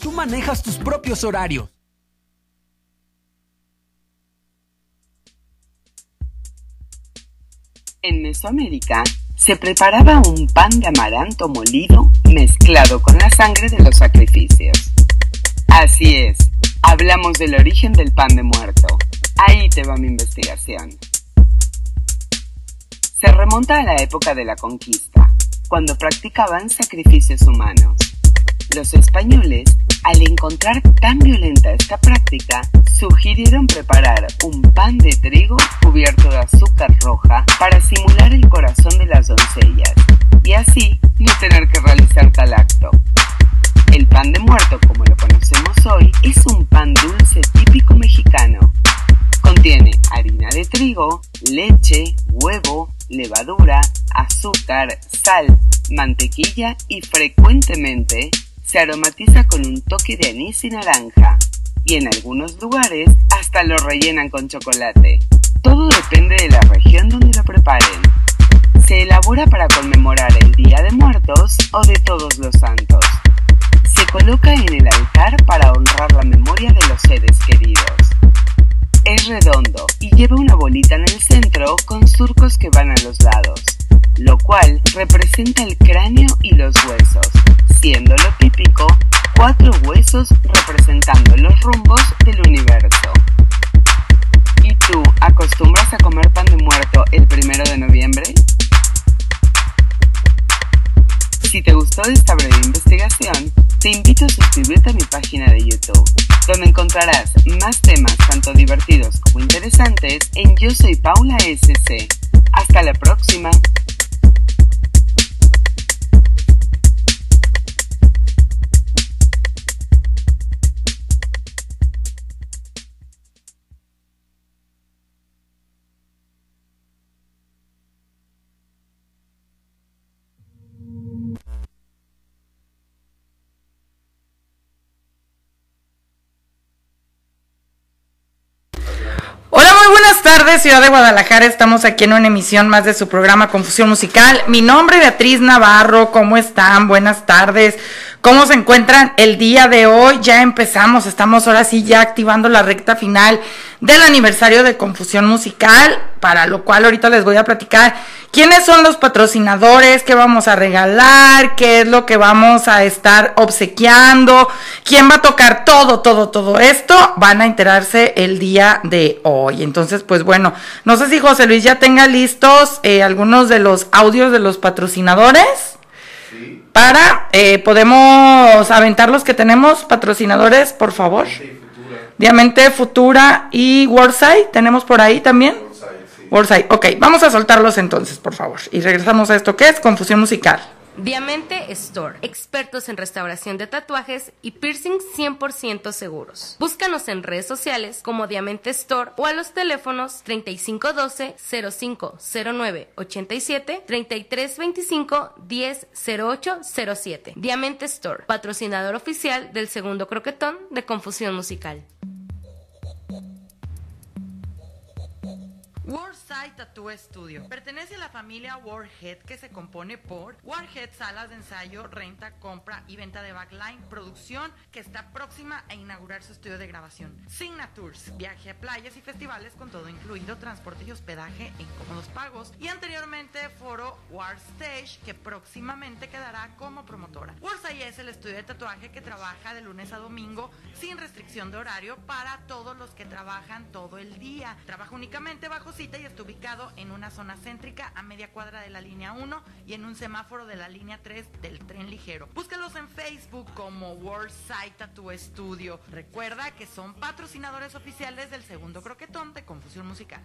Tú manejas tus propios horarios. En Mesoamérica se preparaba un pan de amaranto molido mezclado con la sangre de los sacrificios. Así es, hablamos del origen del pan de muerto. Ahí te va mi investigación. Se remonta a la época de la conquista, cuando practicaban sacrificios humanos. Los españoles, al encontrar tan violenta esta práctica, sugirieron preparar un pan de trigo cubierto de azúcar roja para simular el corazón de las doncellas y así no tener que realizar tal acto. El pan de muerto, como lo conocemos hoy, es un pan dulce típico mexicano. Contiene harina de trigo, leche, huevo, levadura, azúcar, sal, mantequilla y frecuentemente se aromatiza con un toque de anís y naranja. Y en algunos lugares hasta lo rellenan con chocolate. Todo depende de la región donde lo preparen. Se elabora para conmemorar el Día de Muertos o de Todos los Santos. Se coloca en el altar para honrar la memoria de los seres queridos. Es redondo y lleva una bolita en el centro con surcos que van a los lados, lo cual representa el cráneo y los huesos, siendo lo típico cuatro huesos representando los rumbos del universo. ¿Y tú acostumbras a comer pan de muerto el primero de noviembre? Si te gustó esta breve investigación, te invito a suscribirte a mi página de YouTube, donde encontrarás más temas tanto divertidos como interesantes en Yo Soy Paula SC. Hasta la próxima. Buenas tardes, Ciudad de Guadalajara. Estamos aquí en una emisión más de su programa Confusión Musical. Mi nombre es Beatriz Navarro. ¿Cómo están? Buenas tardes. ¿Cómo se encuentran el día de hoy? Ya empezamos, estamos ahora sí ya activando la recta final del aniversario de Confusión Musical, para lo cual ahorita les voy a platicar quiénes son los patrocinadores, qué vamos a regalar, qué es lo que vamos a estar obsequiando, quién va a tocar todo, todo, todo esto, van a enterarse el día de hoy. Entonces, pues bueno, no sé si José Luis ya tenga listos eh, algunos de los audios de los patrocinadores para, eh, podemos aventar los que tenemos, patrocinadores, por favor. Diamante Futura y Wordside, tenemos por ahí también. Wordside, ok, vamos a soltarlos entonces, por favor. Y regresamos a esto que es confusión musical. Diamante Store, expertos en restauración de tatuajes y piercings 100% seguros. Búscanos en redes sociales como Diamante Store o a los teléfonos 3512-0509-87, 3325-100807. Diamante Store, patrocinador oficial del segundo croquetón de Confusión Musical. Wordside Tattoo Studio. Pertenece a la familia Warhead que se compone por Warhead Salas de Ensayo, Renta, Compra y Venta de Backline, producción que está próxima a inaugurar su estudio de grabación. Signatures, viaje a playas y festivales con todo incluido, transporte y hospedaje en cómodos pagos. Y anteriormente Foro War Stage que próximamente quedará como promotora. Wordside es el estudio de tatuaje que trabaja de lunes a domingo sin restricción de horario para todos los que trabajan todo el día. Trabaja únicamente bajo cita y está ubicado en una zona céntrica a media cuadra de la línea 1 y en un semáforo de la línea 3 del tren ligero. Búscalos en Facebook como Worldside Tattoo Studio. Recuerda que son patrocinadores oficiales del segundo croquetón de Confusión Musical.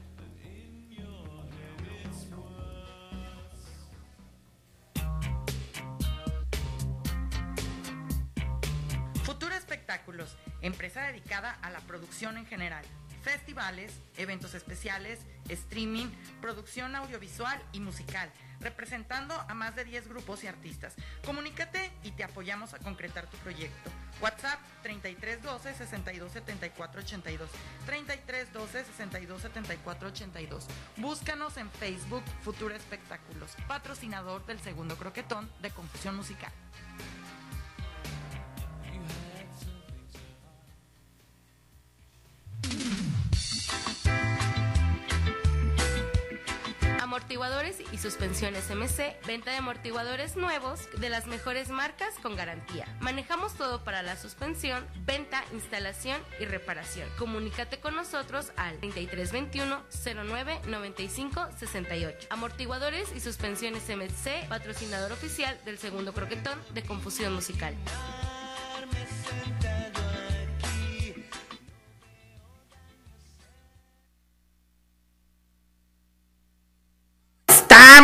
Futura Espectáculos, empresa dedicada a la producción en general festivales, eventos especiales, streaming, producción audiovisual y musical, representando a más de 10 grupos y artistas. Comunícate y te apoyamos a concretar tu proyecto. WhatsApp 3312 6274 82 3312 6274 82. Búscanos en Facebook Futura Espectáculos, patrocinador del segundo croquetón de Confusión Musical. Suspensiones MC, venta de amortiguadores nuevos de las mejores marcas con garantía. Manejamos todo para la suspensión, venta, instalación y reparación. Comunícate con nosotros al 3321 09 95 68. Amortiguadores y suspensiones MC, patrocinador oficial del segundo croquetón de Confusión Musical.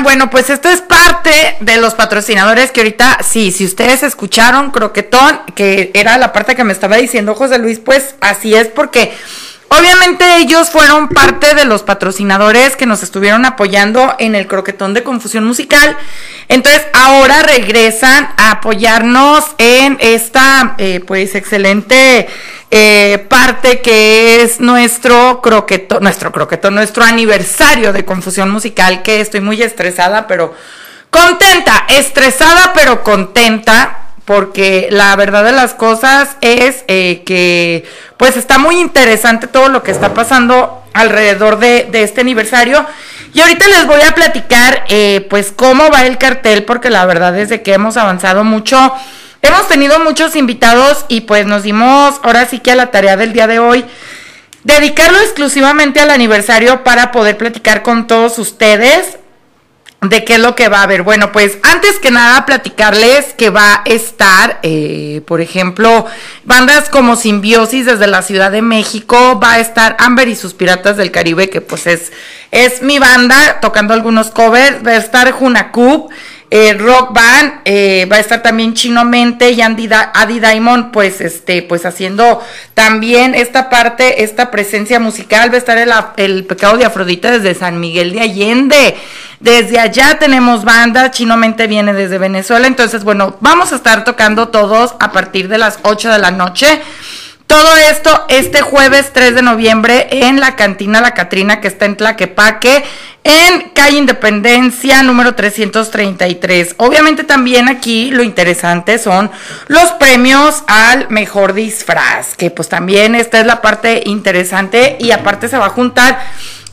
Bueno, pues esto es parte de los patrocinadores que ahorita, sí, si ustedes escucharon Croquetón, que era la parte que me estaba diciendo José Luis, pues así es porque obviamente ellos fueron parte de los patrocinadores que nos estuvieron apoyando en el Croquetón de Confusión Musical. Entonces ahora regresan a apoyarnos en esta, eh, pues, excelente eh, parte que es nuestro croquetón, nuestro croquetón, nuestro aniversario de Confusión Musical, que estoy muy estresada, pero contenta, estresada, pero contenta. Porque la verdad de las cosas es eh, que pues está muy interesante todo lo que está pasando alrededor de, este aniversario. Y ahorita les voy a platicar eh, pues cómo va el cartel, porque la verdad es que hemos avanzado mucho. Hemos tenido muchos invitados y pues nos dimos ahora sí que a la tarea del día de hoy dedicarlo exclusivamente al aniversario para poder platicar con todos ustedes de qué es lo que va a haber. Bueno, pues antes que nada platicarles que va a estar, eh, por ejemplo, bandas como Simbiosis desde la Ciudad de México, va a estar Amber y sus Piratas del Caribe, que pues es, es mi banda, tocando algunos covers, va a estar Junacub, eh, Rock Band, eh, va a estar también Chino Mente y Andy Diamond, pues este, pues haciendo también esta parte, esta presencia musical, va a estar el, pecado de Afrodita desde San Miguel de Allende. Desde allá tenemos banda, Chino Mente viene desde Venezuela, entonces bueno, vamos a estar tocando todos a partir de las 8 de la noche. Todo esto este jueves 3 de noviembre en la cantina La Catrina que está en Tlaquepaque, en calle Independencia número 333. Obviamente también aquí lo interesante son los premios al mejor disfraz, que pues también esta es la parte interesante y aparte se va a juntar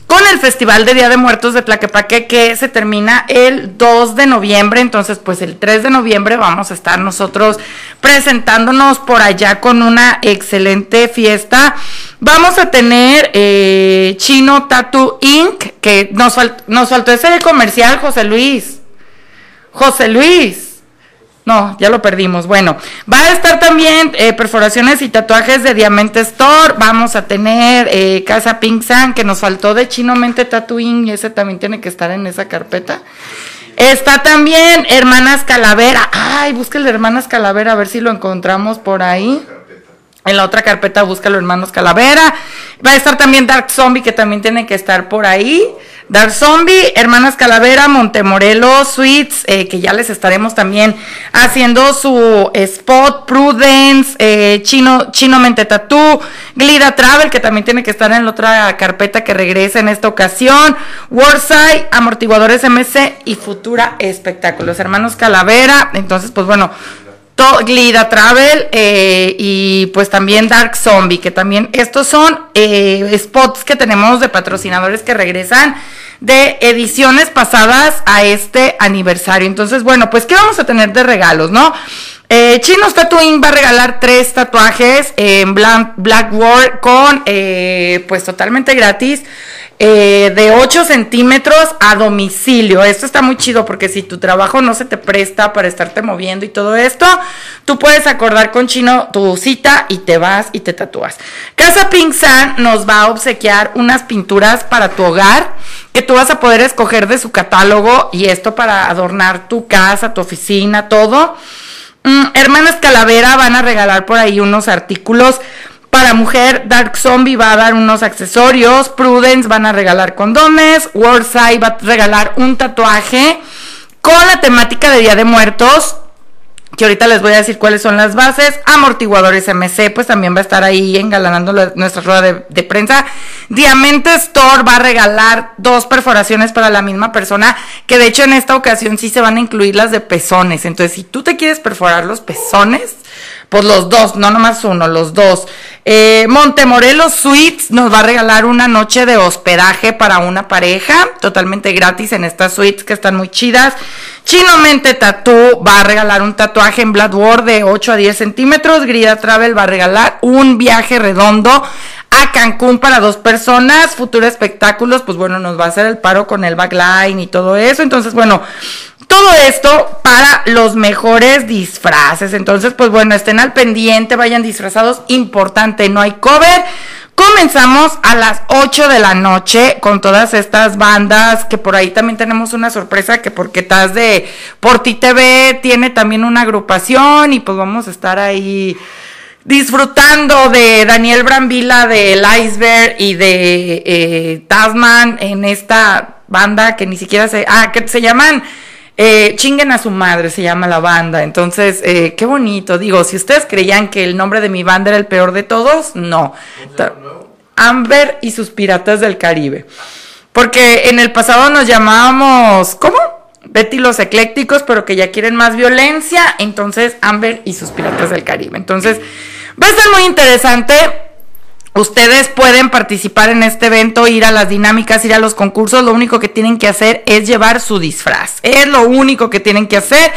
con el Festival de Día de Muertos de Tlaquepaque que se termina el 2 de noviembre, entonces pues el 3 de noviembre vamos a estar nosotros presentándonos por allá con una excelente fiesta. Vamos a tener eh, Chino Tattoo Inc., que nos, nos faltó ese comercial, José Luis. José Luis. No, ya lo perdimos. Bueno, va a estar también eh, perforaciones y tatuajes de Diamante Store. Vamos a tener eh, Casa Pink San, que nos faltó de Chino Mente Tattooing, y ese también tiene que estar en esa carpeta. Está también Hermanas Calavera. Ay, de Hermanas Calavera, a ver si lo encontramos por ahí. En la otra carpeta búscalo Hermanos Calavera. Va a estar también Dark Zombie, que también tiene que estar por ahí. Dark Zombie, Hermanas Calavera, Montemorelos, Sweets, eh, que ya les estaremos también haciendo su spot, Prudence, eh, Chino, Chino Mente Tattoo, Glida Travel, que también tiene que estar en la otra carpeta que regresa en esta ocasión, Warside, Amortiguadores MC y Futura Espectáculos. Hermanos Calavera, entonces, pues bueno, To- Glida Travel eh, y pues también Dark Zombie, que también estos son eh, spots que tenemos de patrocinadores que regresan de ediciones pasadas a este aniversario. Entonces, bueno, pues ¿qué vamos a tener de regalos, no? Eh, Chinos Tattooing va a regalar tres tatuajes en Black, con eh, pues totalmente gratis eh, de 8 centímetros a domicilio. Esto está muy chido porque si tu trabajo no se te presta para estarte moviendo y todo esto, tú puedes acordar con Chino tu cita y te vas y te tatúas. Casa Pink San nos va a obsequiar unas pinturas para tu hogar que tú vas a poder escoger de su catálogo y esto para adornar tu casa, tu oficina, todo. Mm, Hermanas Calavera van a regalar por ahí unos artículos para mujer. Dark Zombie va a dar unos accesorios. Prudence van a regalar condones. Warside va a regalar un tatuaje con la temática de Día de Muertos. Que ahorita les voy a decir cuáles son las bases. Amortiguadores MC, pues también va a estar ahí engalanando la- nuestra rueda de, de prensa. Diamante Store va a regalar dos perforaciones para la misma persona, que de hecho en esta ocasión sí se van a incluir las de pezones. Entonces, si tú te quieres perforar los pezones, pues los dos, no nomás uno, los dos. Eh, Montemorelos Suites nos va a regalar una noche de hospedaje para una pareja, totalmente gratis en estas suites que están muy chidas. Chino Mente Tattoo va a regalar un tatuaje en Bloodward de 8 a 10 centímetros. Grida Travel va a regalar un viaje redondo a Cancún para dos personas. Futuro Espectáculos, pues bueno, nos va a hacer el paro con el backline y todo eso. Entonces, bueno, todo esto para los mejores disfraces. Entonces, pues bueno, estén al pendiente, vayan disfrazados. Importante, no hay cover. Comenzamos a las 8 de la noche con todas estas bandas, que por ahí también tenemos una sorpresa, que porque estás de Porti TV tiene también una agrupación y pues vamos a estar ahí disfrutando de Daniel Brambila del Iceberg y de eh, Tasman en esta banda que ni siquiera se... Ah, que se llaman... Eh, chinguen a su madre, se llama la banda. Entonces, eh, qué bonito. Digo, si ustedes creían que el nombre de mi banda era el peor de todos, no. Amber y sus piratas del Caribe. Porque en el pasado nos llamábamos, ¿cómo? Betty los eclécticos, pero que ya quieren más violencia. Entonces, Amber y sus piratas del Caribe. Entonces, va a estar muy interesante. Ustedes pueden participar en este evento, ir a las dinámicas, ir a los concursos. Lo único que tienen que hacer es llevar su disfraz. Es lo único que tienen que hacer.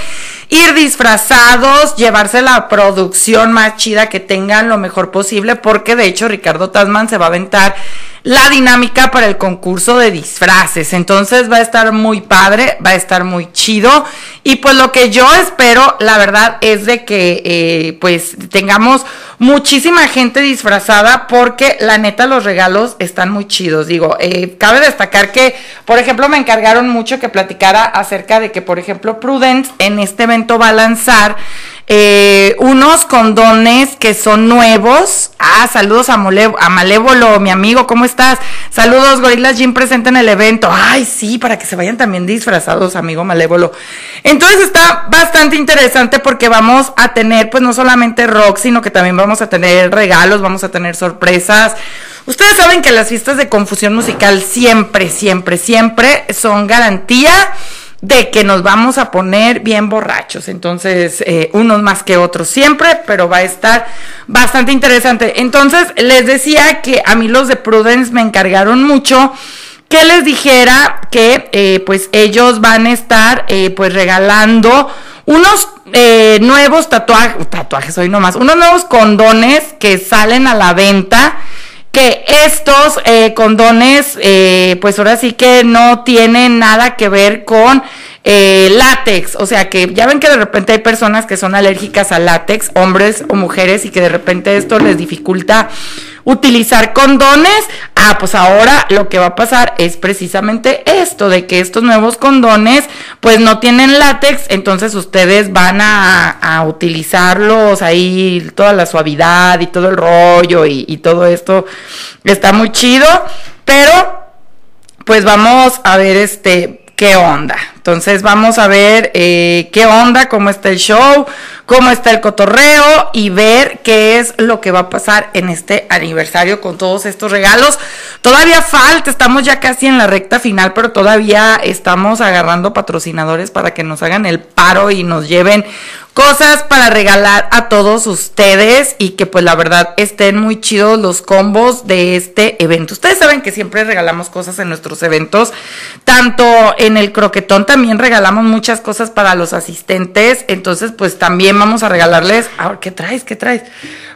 Ir disfrazados, llevarse la producción más chida que tengan lo mejor posible, porque de hecho Ricardo Tasman se va a aventar la dinámica para el concurso de disfraces. Entonces va a estar muy padre, va a estar muy chido. Y pues lo que yo espero, la verdad, es de que eh, pues tengamos muchísima gente disfrazada porque la neta los regalos están muy chidos. Digo, eh, cabe destacar que, por ejemplo, me encargaron mucho que platicara acerca de que, por ejemplo, Prudence en este evento va a lanzar eh, unos condones que son nuevos. Ah, saludos a, Malévolo, mi amigo, ¿cómo estás? Saludos, Gorilas Jim presente en el evento. Ay, sí, para que se vayan también disfrazados, amigo Malévolo. Entonces está bastante interesante porque vamos a tener, pues no solamente rock, sino que también vamos a tener regalos, vamos a tener sorpresas. Ustedes saben que las fiestas de confusión musical siempre, siempre, siempre son garantía de que nos vamos a poner bien borrachos. Entonces, eh, unos más que otros siempre, pero va a estar bastante interesante. Entonces, les decía que a mí los de Prudence me encargaron mucho que les dijera que eh, pues ellos van a estar eh, pues regalando unos nuevos tatuajes, tatuajes hoy nomás, unos nuevos condones que salen a la venta que estos eh, condones, eh, pues ahora sí que no tienen nada que ver con eh, látex. O sea que ya ven que de repente hay personas que son alérgicas al látex, hombres o mujeres, y que de repente esto les dificulta utilizar condones. Ah, pues ahora lo que va a pasar es precisamente esto, de que estos nuevos condones pues no tienen látex, entonces ustedes van a, a utilizarlos ahí, toda la suavidad y todo el rollo y, y todo esto está muy chido, pero pues vamos a ver este qué onda. Entonces vamos a ver eh, qué onda, cómo está el show, cómo está el cotorreo y ver qué es lo que va a pasar en este aniversario con todos estos regalos. Todavía falta, estamos ya casi en la recta final, pero todavía estamos agarrando patrocinadores para que nos hagan el paro y nos lleven cosas para regalar a todos ustedes y que pues la verdad estén muy chidos los combos de este evento. Ustedes saben que siempre regalamos cosas en nuestros eventos, tanto en el croquetón también regalamos muchas cosas para los asistentes, entonces pues también vamos a regalarles, a ver, ¿qué traes? ¿Qué traes?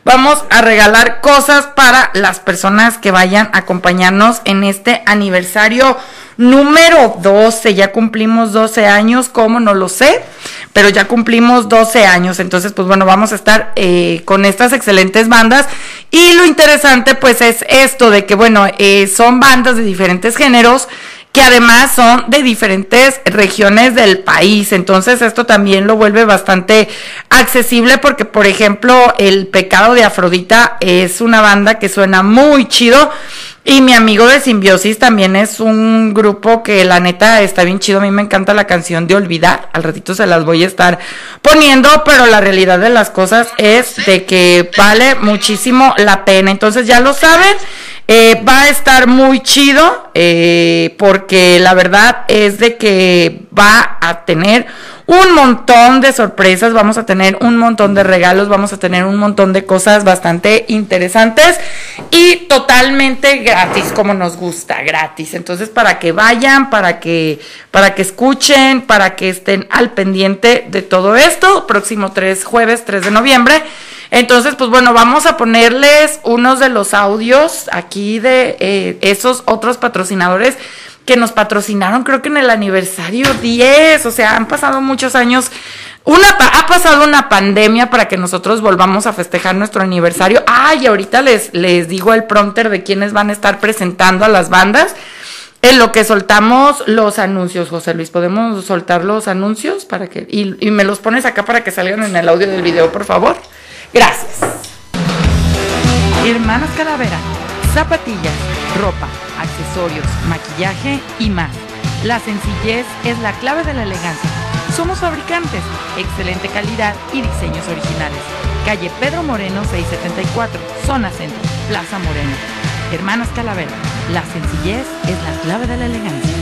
Vamos a regalar cosas para las personas que vayan a acompañarnos en este aniversario número 12. Ya cumplimos 12 años, ¿cómo? No lo sé, pero ya cumplimos 12 años. Entonces, pues bueno, vamos a estar eh, con estas excelentes bandas. Y lo interesante, pues, es esto de que, bueno, eh, son bandas de diferentes géneros que además son de diferentes regiones del país. Entonces esto también lo vuelve bastante accesible porque, por ejemplo, El Pecado de Afrodita es una banda que suena muy chido. Y mi amigo de Simbiosis también es un grupo que la neta está bien chido. A mí me encanta la canción de Olvidar. Al ratito se las voy a estar poniendo, pero la realidad de las cosas es de que vale muchísimo la pena. Entonces ya lo saben. Eh, va a estar muy chido eh, porque la verdad es de que va a tener un montón de sorpresas, vamos a tener un montón de regalos, vamos a tener un montón de cosas bastante interesantes y totalmente gratis, como nos gusta, gratis. Entonces, para que vayan, para que para que escuchen, para que estén al pendiente de todo esto, próximo 3 jueves 3 de noviembre. Entonces, pues bueno, vamos a ponerles unos de los audios aquí de eh, esos otros patrocinadores que nos patrocinaron, creo que en el aniversario 10, o sea, han pasado muchos años. Una, ha pasado una pandemia para que nosotros volvamos a festejar nuestro aniversario. Ay, ahorita les, les digo el prompter de quiénes van a estar presentando a las bandas. En lo que soltamos los anuncios, José Luis, ¿podemos soltar los anuncios para que y, y me los pones acá para que salgan en el audio del video, por favor? Gracias. Hermanas Calavera, zapatillas, ropa, accesorios, maquillaje y más. La sencillez es la clave de la elegancia. Somos fabricantes, excelente calidad y diseños originales. Calle Pedro Moreno 674, zona centro, Plaza Moreno. Hermanas Calavera, la sencillez es la clave de la elegancia.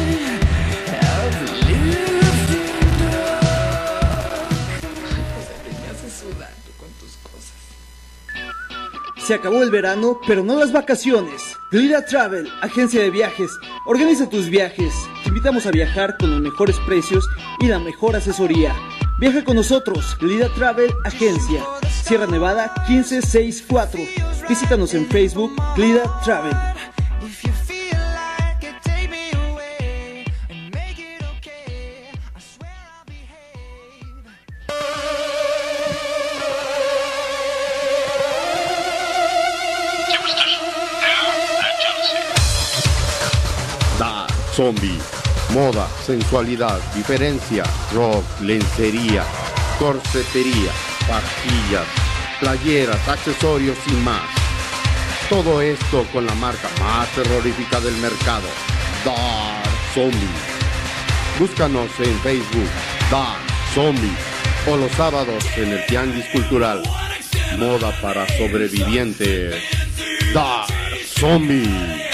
Se acabó el verano, pero no las vacaciones. Glida Travel, agencia de viajes. Organiza tus viajes. Te invitamos a viajar con los mejores precios y la mejor asesoría. Viaja con nosotros, Glida Travel Agencia. Sierra Nevada 1564. Visítanos en Facebook, Glida Travel. Zombie, moda, sensualidad, diferencia, rock, lencería, corsetería, pastillas, playeras, accesorios y más. Todo esto con la marca más terrorífica del mercado, Dark Zombie. Búscanos en Facebook, Dark Zombie, o los sábados en el Tianguis Cultural. Moda para sobrevivientes, Dark Zombie.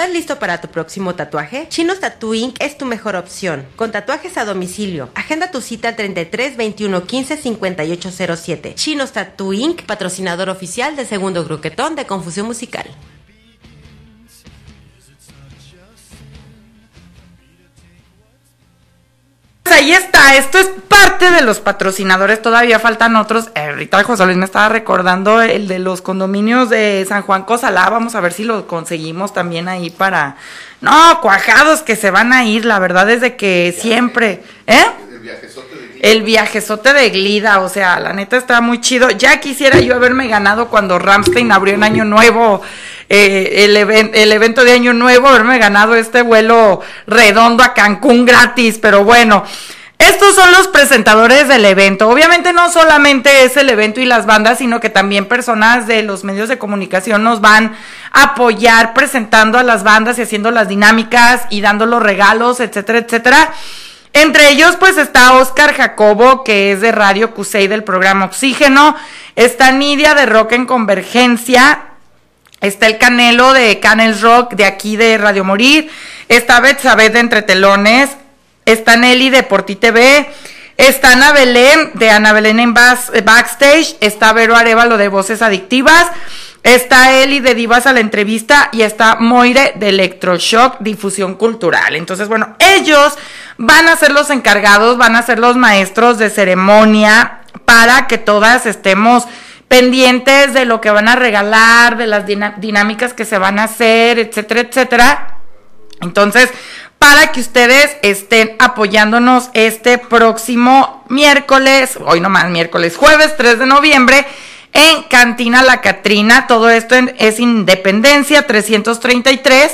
¿Estás listo para tu próximo tatuaje? Chinos Tattoo Inc. es tu mejor opción. Con tatuajes a domicilio. Agenda tu cita al 33 21 15 58 07. Chinos Tattoo Inc. Patrocinador oficial del segundo gruquetón de Confusión Musical. Ahí está, esto es parte de los patrocinadores, todavía faltan otros. Eh, ahorita José Luis me estaba recordando el de los condominios de San Juan Cosalá, vamos a ver si lo conseguimos también ahí para... No, cuajados que se van a ir, la verdad es de que siempre... ¿Eh? El viajezote de Glida, o sea, la neta está muy chido. Ya quisiera yo haberme ganado cuando Ramstein abrió en Año Nuevo, eh, el, even- el evento de Año Nuevo, haberme ganado este vuelo redondo a Cancún gratis, pero bueno. Estos son los presentadores del evento. Obviamente no solamente es el evento y las bandas, sino que también personas de los medios de comunicación nos van a apoyar presentando a las bandas y haciendo las dinámicas y dando los regalos, etcétera, etcétera. Entre ellos, pues está Oscar Jacobo, que es de Radio Cusey del programa Oxígeno. Está Nidia de Rock en Convergencia. Está el Canelo de Canels Rock de aquí de Radio Morir. Está Betsabeth de Entretelones. Está Nelly de Porti TV. Está Ana Belén de Ana Belén en Backstage. Está Vero Arevalo de Voces Adictivas. Está Eli de Divas a la entrevista y está Moire de Electroshock Difusión Cultural. Entonces, bueno, ellos van a ser los encargados, van a ser los maestros de ceremonia para que todas estemos pendientes de lo que van a regalar, de las dinámicas que se van a hacer, etcétera, etcétera. Entonces, para que ustedes estén apoyándonos este próximo miércoles, hoy no más miércoles, jueves 3 de noviembre, en Cantina La Catrina. Todo esto es Independencia 333.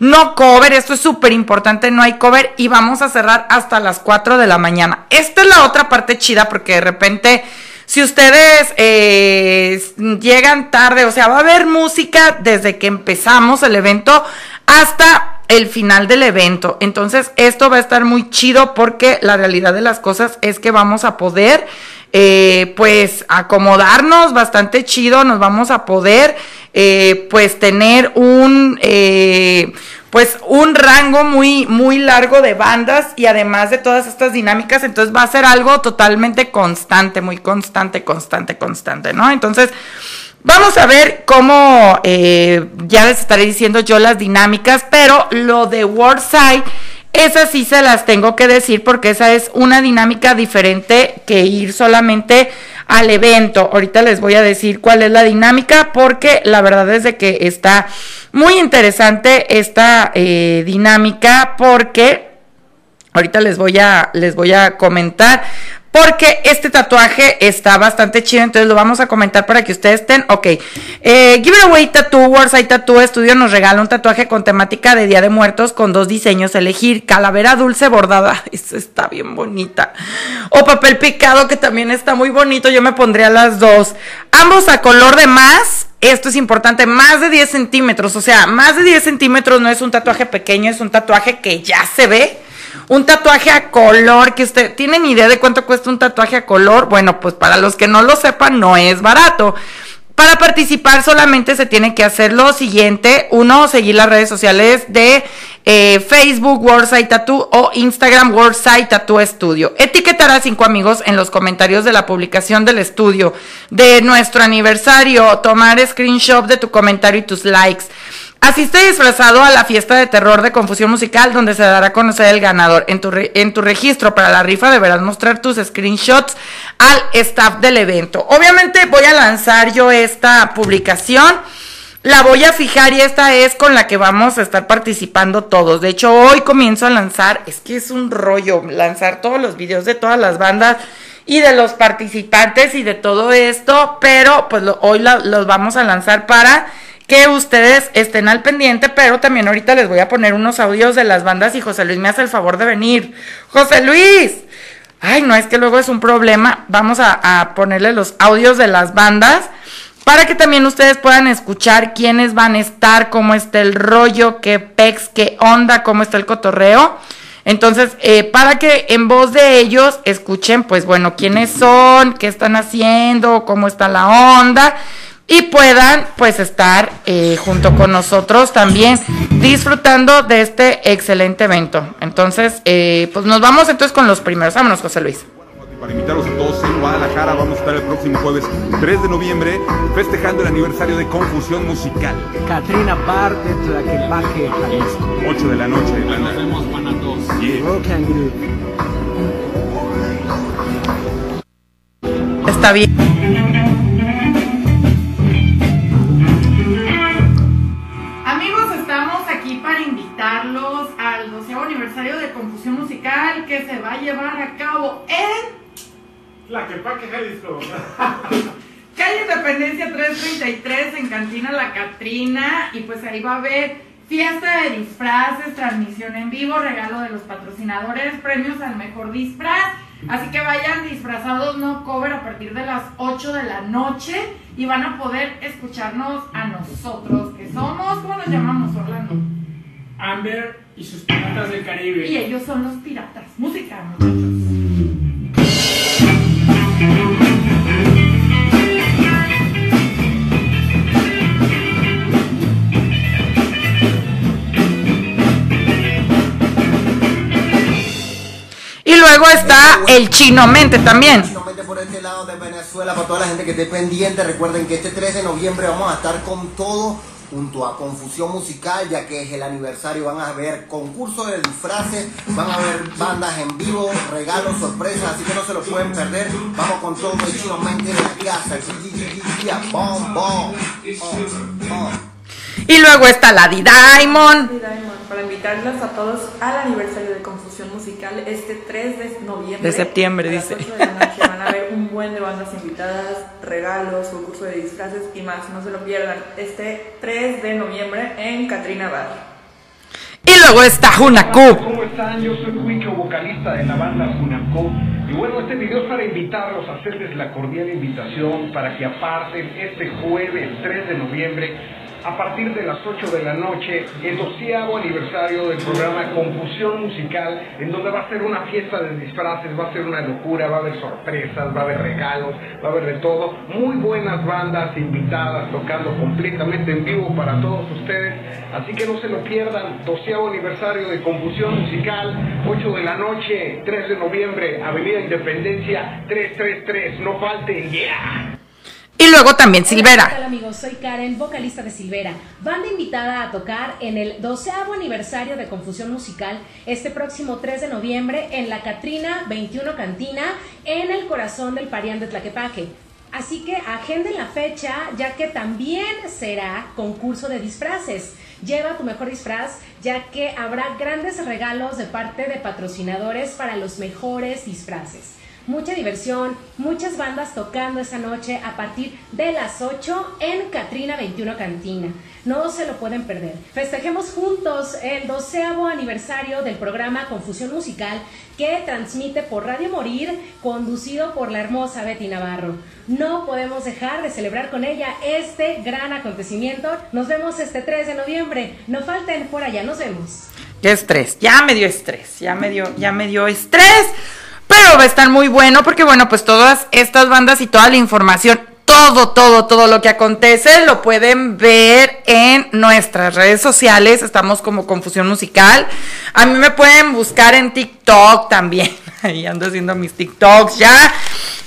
No cover, esto es súper importante, no hay cover y vamos a cerrar hasta las 4 de la mañana. Esta es la otra parte chida porque de repente, si ustedes eh, llegan tarde, o sea, va a haber música desde que empezamos el evento hasta el final del evento. Entonces, esto va a estar muy chido porque la realidad de las cosas es que vamos a poder, eh, pues, acomodarnos bastante chido, nos vamos a poder, eh, pues, tener un, eh, pues, un rango muy, muy largo de bandas y además de todas estas dinámicas, entonces va a ser algo totalmente constante, muy constante, constante, constante, ¿no? Entonces, Vamos a ver cómo, ya les estaré diciendo yo las dinámicas, pero lo de Worldside, esas sí se las tengo que decir porque esa es una dinámica diferente que ir solamente al evento. Ahorita les voy a decir cuál es la dinámica porque la verdad es de que está muy interesante esta eh, dinámica porque Ahorita les voy a, les voy a comentar. Porque este tatuaje está bastante chido, entonces lo vamos a comentar para que ustedes estén. Ok. Eh, Giveaway Tattoo, Warside Tattoo Studio nos regala un tatuaje con temática de Día de Muertos con dos diseños. Elegir calavera dulce bordada. Eso está bien bonita. O papel picado, que también está muy bonito. Yo me pondría las dos. Ambos a color de más. Esto es importante, más de 10 centímetros. O sea, más de 10 centímetros no es un tatuaje pequeño, es un tatuaje que ya se ve. Un tatuaje a color, que usted, ¿tienen idea de cuánto cuesta un tatuaje a color? Bueno, pues para los que no lo sepan, no es barato. Para participar solamente se tiene que hacer lo siguiente. Uno, seguir las redes sociales de eh, Facebook, Worldside Tattoo o Instagram, Worldside Tattoo Studio. Etiquetar a cinco amigos en los comentarios de la publicación del estudio, de nuestro aniversario, tomar screenshot de tu comentario y tus likes. Asiste disfrazado a la fiesta de terror de confusión musical donde se dará a conocer el ganador. En tu, en tu registro para la rifa deberás mostrar tus screenshots al staff del evento. Obviamente voy a lanzar yo esta publicación. La voy a fijar y esta es con la que vamos a estar participando todos. De hecho, hoy comienzo a lanzar, es que es un rollo, lanzar todos los videos de todas las bandas y de los participantes y de todo esto, pero pues hoy los vamos a lanzar para que ustedes estén al pendiente, pero también ahorita les voy a poner unos audios de las bandas y José Luis me hace el favor de venir. José Luis, ay, no es que luego es un problema, vamos a, ponerle los audios de las bandas para que también ustedes puedan escuchar quiénes van a estar, cómo está el rollo, qué pex, qué onda, cómo está el cotorreo. Entonces, eh, para que en voz de ellos escuchen, pues bueno, quiénes son, qué están haciendo, cómo está la onda y puedan pues estar eh, junto con nosotros también disfrutando de este excelente evento. Entonces, eh, pues nos vamos entonces con los primeros. Vámonos, José Luis. Para invitarlos a todos en Guadalajara, vamos a estar el próximo jueves 3 de noviembre festejando el aniversario de Confusión Musical. Katrina Bar de Tlaquepaque, Jalisco. 8 de la noche. Nos vemos, Guanatos. Rock and Groove. Está bien. Que se va a llevar a cabo en Tlaquepaque, Jalisco. Calle Independencia 333 en Cantina La Catrina y pues ahí va a haber fiesta de disfraces, transmisión en vivo, regalo de los patrocinadores, premios al mejor disfraz. Así que vayan disfrazados no cover a partir de las 8 de la noche y van a poder escucharnos a nosotros, que somos, ¿cómo nos llamamos, Orlando? Amber y sus piratas del Caribe. Y ellos son los piratas. Música, muchachos. Y luego está el Chino Mente también. Por este lado de Venezuela, para toda la gente que esté pendiente, recuerden que este 3 de noviembre vamos a estar con todo junto a Confusión Musical, ya que es el aniversario, van a haber concursos de disfraces, van a haber bandas en vivo, regalos, sorpresas, así que no se lo pueden perder. Vamos con todo hechamente en la casa. Y luego está la D-Diamond. D-Diamond, para invitarlos a todos al aniversario de Confusión Musical este 3 de noviembre. De septiembre, a las dice. 8 de la noche van a ver un buen de bandas invitadas, regalos, concurso de disfraces y más. No se lo pierdan. Este 3 de noviembre en Catrina Bar. Y luego está Junacu. ¿Cómo están? Yo soy Cuico, vocalista de la banda Junaco. Y bueno, este video es para invitarlos a hacerles la cordial invitación para que aparten este jueves 3 de noviembre a partir de las 8 de la noche el doceavo aniversario del programa Confusión Musical, en donde va a ser una fiesta de disfraces, va a ser una locura, va a haber sorpresas, va a haber regalos, va a haber de todo. Muy buenas bandas invitadas tocando completamente en vivo para todos ustedes. Así que no se lo pierdan, doceavo aniversario de Confusión Musical, 8 de la noche, 3 de noviembre, Avenida Independencia 333. No falten, yeah. Y luego también Hola, ¿qué Silvera. tal amigos? Soy Karen, vocalista de Silvera. Banda invitada a tocar en el doceavo aniversario de Confusión Musical este próximo 3 de noviembre en la Catrina 21 Cantina en el corazón del Parián de Tlaquepaque. Así que agenden la fecha ya que también será concurso de disfraces. Lleva tu mejor disfraz ya que habrá grandes regalos de parte de patrocinadores para los mejores disfraces. Mucha diversión, muchas bandas tocando esa noche a partir de las 8 en Catrina 21 Cantina. No se lo pueden perder. Festejemos juntos el doceavo aniversario del programa Confusión Musical que transmite por Radio Morir, conducido por la hermosa Betty Navarro. No podemos dejar de celebrar con ella este gran acontecimiento. Nos vemos este 3 de noviembre. No falten por allá, nos vemos. Qué estrés. Ya me dio estrés. Ya me dio, ya me dio estrés. Pero va a estar muy bueno porque, bueno, pues todas estas bandas y toda la información, todo, todo, todo lo que acontece lo pueden ver en nuestras redes sociales. Estamos como Confusión Musical. A mí me pueden buscar en TikTok también. Ahí ando haciendo mis TikToks ya.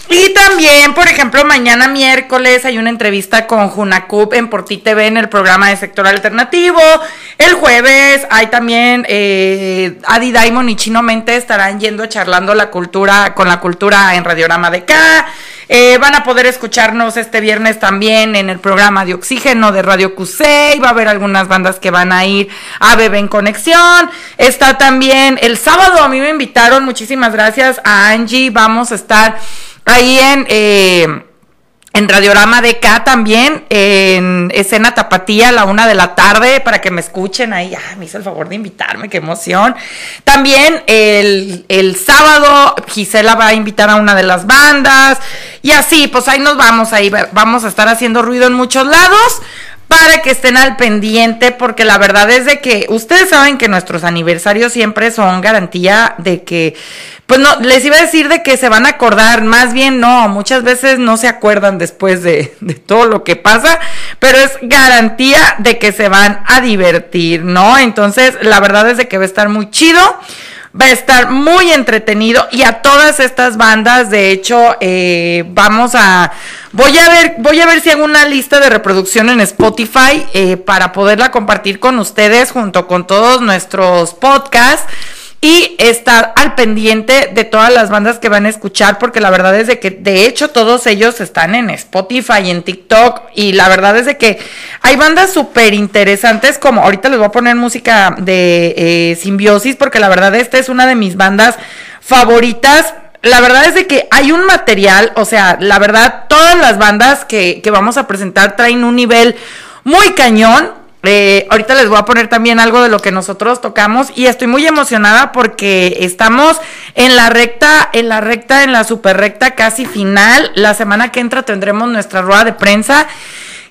Y también, por ejemplo, mañana miércoles hay una entrevista con Junacup en Por Ti TV en el programa de Sector Alternativo. El jueves hay también eh, Adi Diamond y Chino Mente estarán yendo charlando la cultura con la cultura en Radiorama de K. Eh, van a poder escucharnos este viernes también en el programa de Oxígeno de Radio QC. Va a haber algunas bandas que van a ir a Bebe en Conexión. Está también el sábado, a mí me invitaron, muchísimas gracias a Angie. Vamos a estar ahí en, eh, en Radiorama DK también, en escena tapatía a la una de la tarde para que me escuchen ahí. Ah, me hizo el favor de invitarme, qué emoción. También el, el sábado Gisela va a invitar a una de las bandas y así, pues ahí nos vamos, ahí va- vamos a estar haciendo ruido en muchos lados para que estén al pendiente, porque la verdad es de que ustedes saben que nuestros aniversarios siempre son garantía de que, pues no, les iba a decir de que se van a acordar, más bien no, muchas veces no se acuerdan después de, todo lo que pasa, pero es garantía de que se van a divertir, ¿no? Entonces, la verdad es de que va a estar muy chido. Va a estar muy entretenido y a todas estas bandas, de hecho, eh, vamos a, voy a ver, voy a ver si hago una lista de reproducción en Spotify eh, para poderla compartir con ustedes junto con todos nuestros podcasts y estar al pendiente de todas las bandas que van a escuchar, porque la verdad es de que, de hecho, todos ellos están en Spotify y en TikTok, y la verdad es de que hay bandas súper interesantes, como ahorita les voy a poner música de eh, Simbiosis, porque la verdad esta es una de mis bandas favoritas. La verdad es de que hay un material, o sea, la verdad, todas las bandas que, que vamos a presentar traen un nivel muy cañón. Eh, ahorita les voy a poner también algo de lo que nosotros tocamos y estoy muy emocionada porque estamos en la recta, en la recta, en la super recta casi final. La semana que entra tendremos nuestra rueda de prensa.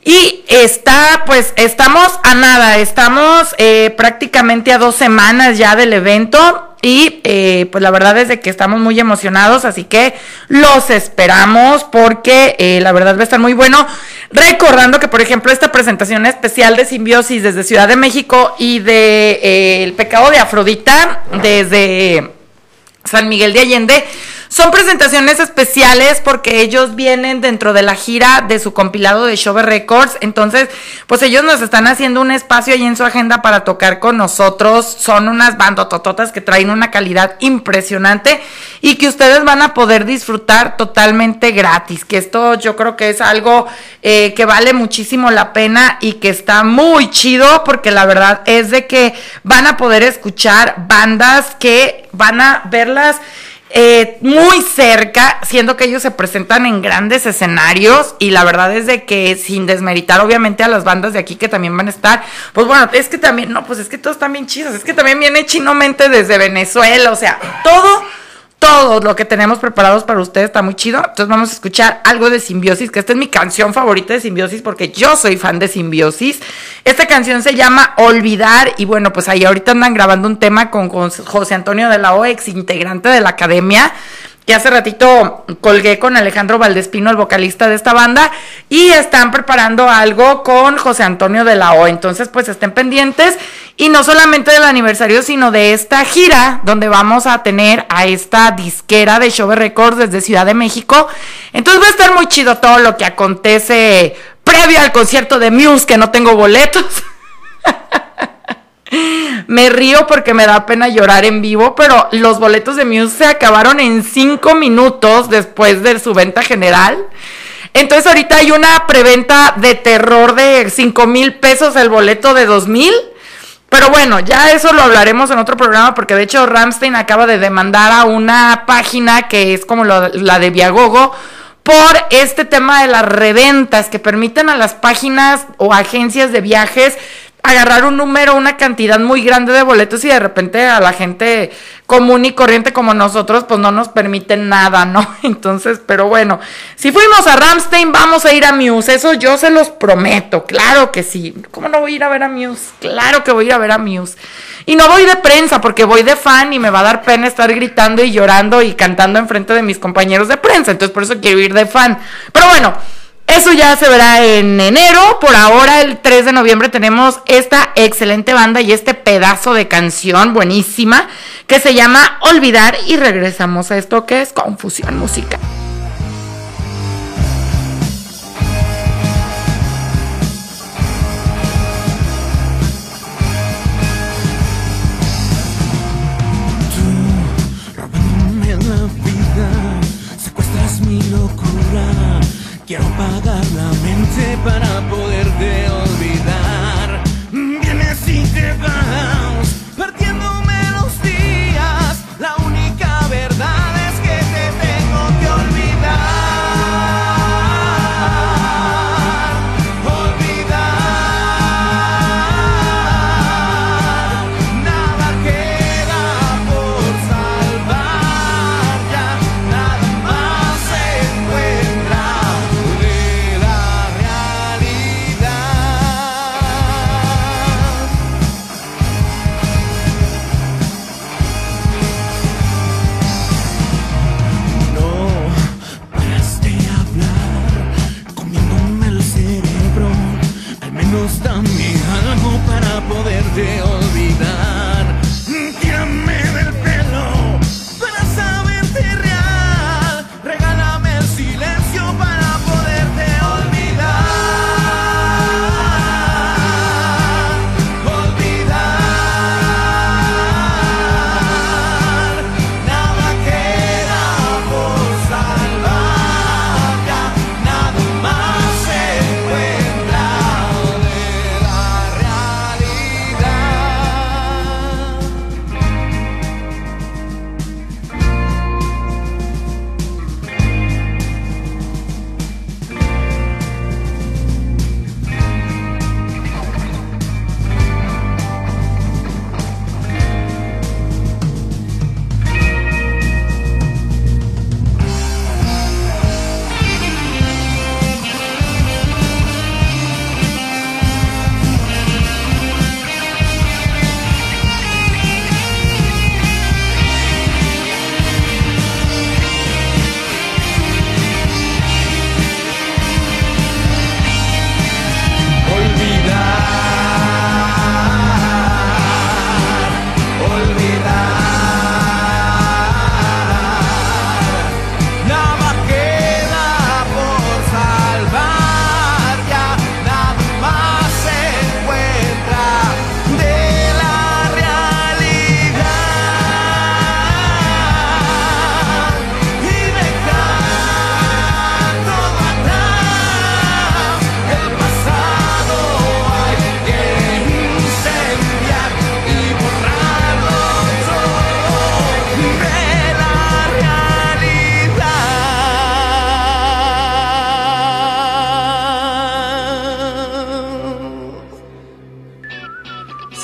Y está, pues, estamos a nada, estamos eh, prácticamente a dos semanas ya del evento. Y eh, pues la verdad es de que estamos muy emocionados, así que los esperamos porque eh, la verdad va a estar muy bueno. Recordando que, por ejemplo, esta presentación especial de Simbiosis desde Ciudad de México y de eh, El pecado de Afrodita desde San Miguel de Allende Son presentaciones especiales porque ellos vienen dentro de la gira de su compilado de Shove Records. Entonces, pues ellos nos están haciendo un espacio ahí en su agenda para tocar con nosotros. Son unas bandotototas que traen una calidad impresionante y que ustedes van a poder disfrutar totalmente gratis. Que esto yo creo que es algo eh, que vale muchísimo la pena y que está muy chido porque la verdad es de que van a poder escuchar bandas que van a verlas eh, muy cerca, siendo que ellos se presentan en grandes escenarios y la verdad es de que sin desmeritar obviamente a las bandas de aquí que también van a estar, pues bueno, es que también, no, pues es que todos están bien chidos, es que también viene chinomente desde Venezuela, o sea, todo todo lo que tenemos preparados para ustedes está muy chido. Entonces vamos a escuchar algo de Simbiosis, que esta es mi canción favorita de Simbiosis porque yo soy fan de Simbiosis. Esta canción se llama Olvidar y bueno, pues ahí ahorita andan grabando un tema con José Antonio de la O, ex integrante de la academia que hace ratito colgué con Alejandro Valdespino, el vocalista de esta banda, y están preparando algo con José Antonio de la O. Entonces, pues estén pendientes. Y no solamente del aniversario, sino de esta gira, donde vamos a tener a esta disquera de Show Records desde Ciudad de México. Entonces va a estar muy chido todo lo que acontece previo al concierto de Muse, que no tengo boletos. Me río porque me da pena llorar en vivo, pero los boletos de Muse se acabaron en cinco minutos después de su venta general. Entonces ahorita hay una preventa de terror de 5 mil pesos el boleto de 2 mil. Pero bueno, ya eso lo hablaremos en otro programa porque de hecho Ramstein acaba de demandar a una página que es como la de Viagogo por este tema de las reventas que permiten a las páginas o agencias de viajes agarrar un número, una cantidad muy grande de boletos y de repente a la gente común y corriente como nosotros pues no nos permiten nada, ¿no? Entonces, pero bueno, si fuimos a Ramstein vamos a ir a Muse, eso yo se los prometo, claro que sí. ¿Cómo no voy a ir a ver a Muse? Claro que voy a ir a ver a Muse. Y no voy de prensa porque voy de fan y me va a dar pena estar gritando y llorando y cantando enfrente de mis compañeros de prensa, entonces por eso quiero ir de fan. Pero bueno, eso ya se verá en enero. Por ahora, el 3 de noviembre, tenemos esta excelente banda y este pedazo de canción buenísima que se llama Olvidar. Y regresamos a esto que es confusión musical. Quiero apagar la mente para poderte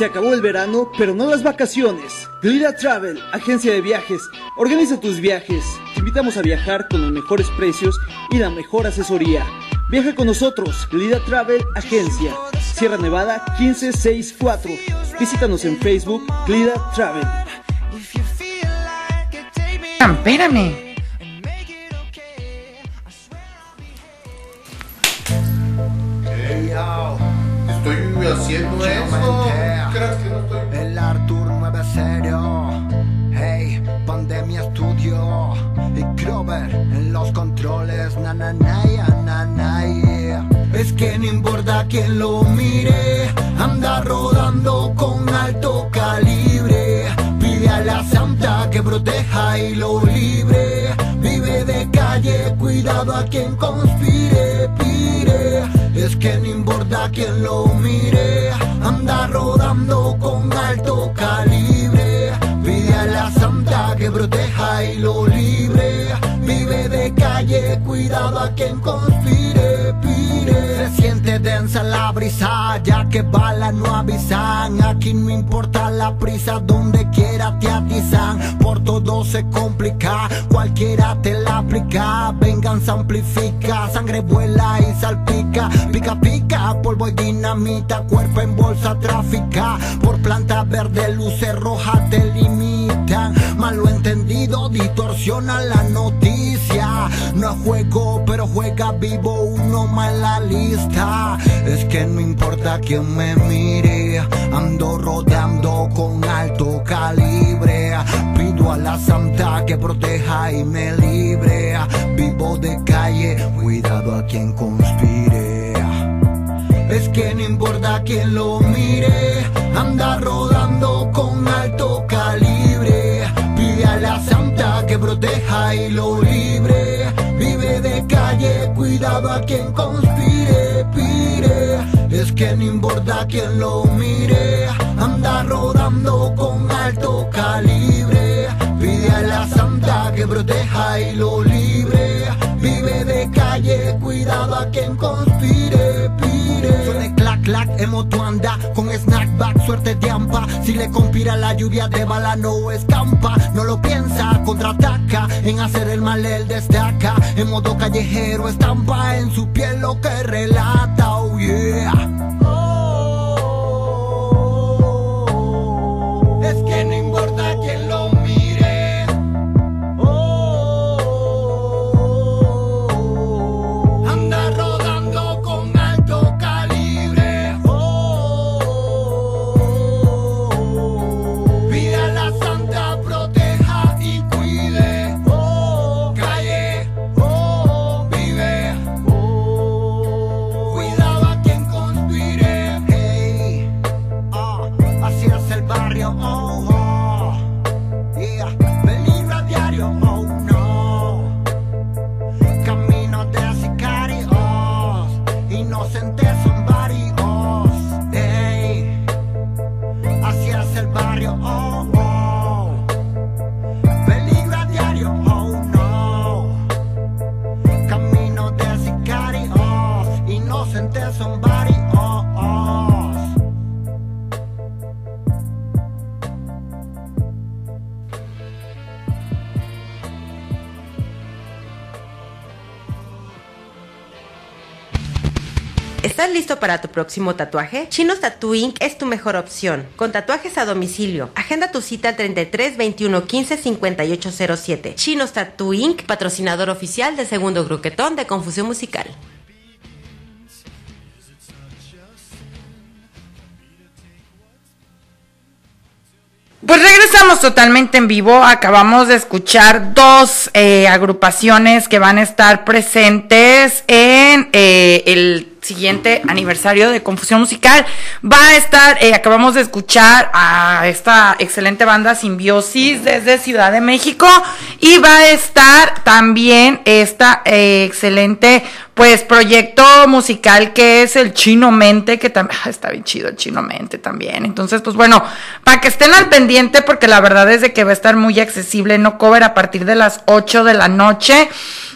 acabó el verano, pero no las vacaciones. Glida Travel, agencia de viajes. Organiza tus viajes. Te invitamos a viajar con los mejores precios y la mejor asesoría. Viaja con nosotros, Glida Travel Agencia. Sierra Nevada 1564. Visítanos en Facebook, Glida Travel. Espérame. Estoy haciendo eso. En los controles Na na. Es que no importa quién lo mire Anda rodando con alto calibre. Pide a la santa que proteja y lo libre. Vive de calle, cuidado a quien conspire, pire Es que no importa quién lo mire Anda rodando con alto calibre. Pide a la santa que proteja y lo libre Vive de calle, cuidado a quien conspire, pire. Se siente densa la brisa, ya que balas no avisan. Aquí no importa la prisa, donde quiera te atizan. Por todo se complica, cualquiera te la aplica. Venganza amplifica, sangre vuela y salpica. Pica pica, polvo y dinamita, cuerpo en bolsa tráfica. Por planta verde, luces rojas te limitan. Malo entendido, distorsiona la noticia. No es pero juega vivo uno más en la lista Es que no importa quién me mire Ando rodando con alto calibre Pido a la santa que proteja y me libre Vivo de calle, cuidado a quien conspire es que no importa quién lo mire, anda rodando con alto calibre. Pide a la santa que proteja y lo libre. Calle, cuidado a quien conspire, pire. Es que no importa quién lo mire, anda rodando con alto calibre. Pide a la santa que proteja y lo libre. Vive de calle, cuidado a quien conspire, pire. Suene clac clac, en moto anda con snackback, suerte de ampa. Si le conspira la lluvia de bala no escampa, no lo piensa, contraataca. En hacer el mal él destaca, en modo callejero estampa en su piel lo que relata, oh yeah. ¿Estás listo para tu próximo tatuaje? Chinos Tattoo Inc. es tu mejor opción. Con tatuajes a domicilio. Agenda tu cita al 33 21 15 58 07. Chinos Tattoo Inc. Patrocinador oficial de Segundo Gruquetón de Confusión Musical. Pues regresamos totalmente en vivo. Acabamos de escuchar dos eh, agrupaciones que van a estar presentes en eh, el siguiente aniversario de Confusión Musical. Va a estar, eh, acabamos de escuchar a esta excelente banda Simbiosis desde Ciudad de México y va a estar también esta eh, excelente pues proyecto musical que es el Chino Mente, que también está bien chido el Chino Mente también. Entonces, pues bueno, para que estén al pendiente, porque la verdad es de que va a estar muy accesible, no cover a partir de las 8 de la noche.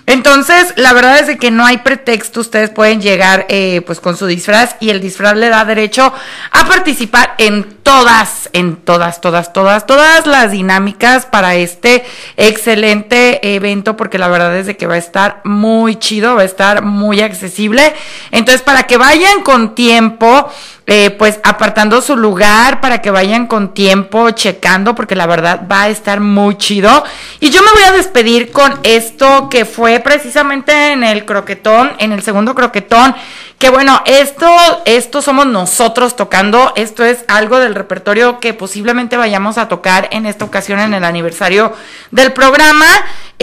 Entonces, la verdad es de que no hay pretexto, ustedes pueden llegar eh, pues con su disfraz y el disfraz le da derecho a participar en todas, en todas, todas, todas, todas las dinámicas para este excelente evento, porque la verdad es de que va a estar muy chido, va a estar muy accesible. Entonces, para que vayan con tiempo, eh, pues apartando su lugar para que vayan con tiempo checando porque la verdad va a estar muy chido y yo me voy a despedir con esto que fue precisamente en el croquetón en el segundo croquetón que bueno esto esto somos nosotros tocando esto es algo repertorio que posiblemente vayamos a tocar en esta ocasión en el aniversario del programa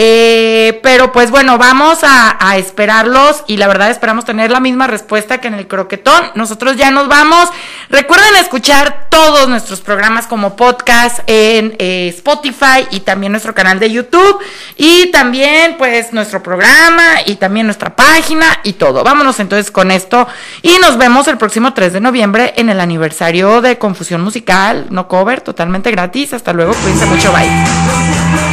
eh, pero pues bueno, vamos a, esperarlos y la verdad esperamos tener la misma respuesta que en el croquetón. Nosotros ya nos vamos. Recuerden escuchar todos nuestros programas como podcast en eh, Spotify y también nuestro canal de YouTube y también pues nuestro programa y también nuestra página y todo. Vámonos entonces con esto y nos vemos el próximo 3 de noviembre en el aniversario de Confusión Musical, no cover, totalmente gratis. Hasta luego, cuídense mucho, bye.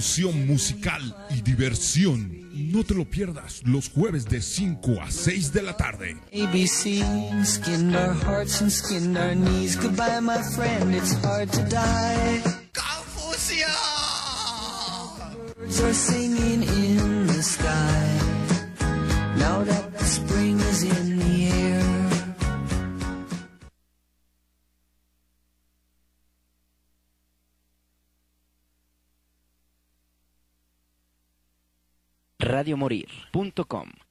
De confusión musical y diversión. No te lo pierdas los jueves de 5 a 6 de la tarde. ABC skinned our hearts and skinned our knees. Goodbye, my friend, it's hard to die. Birds are singing in Radiomorir.com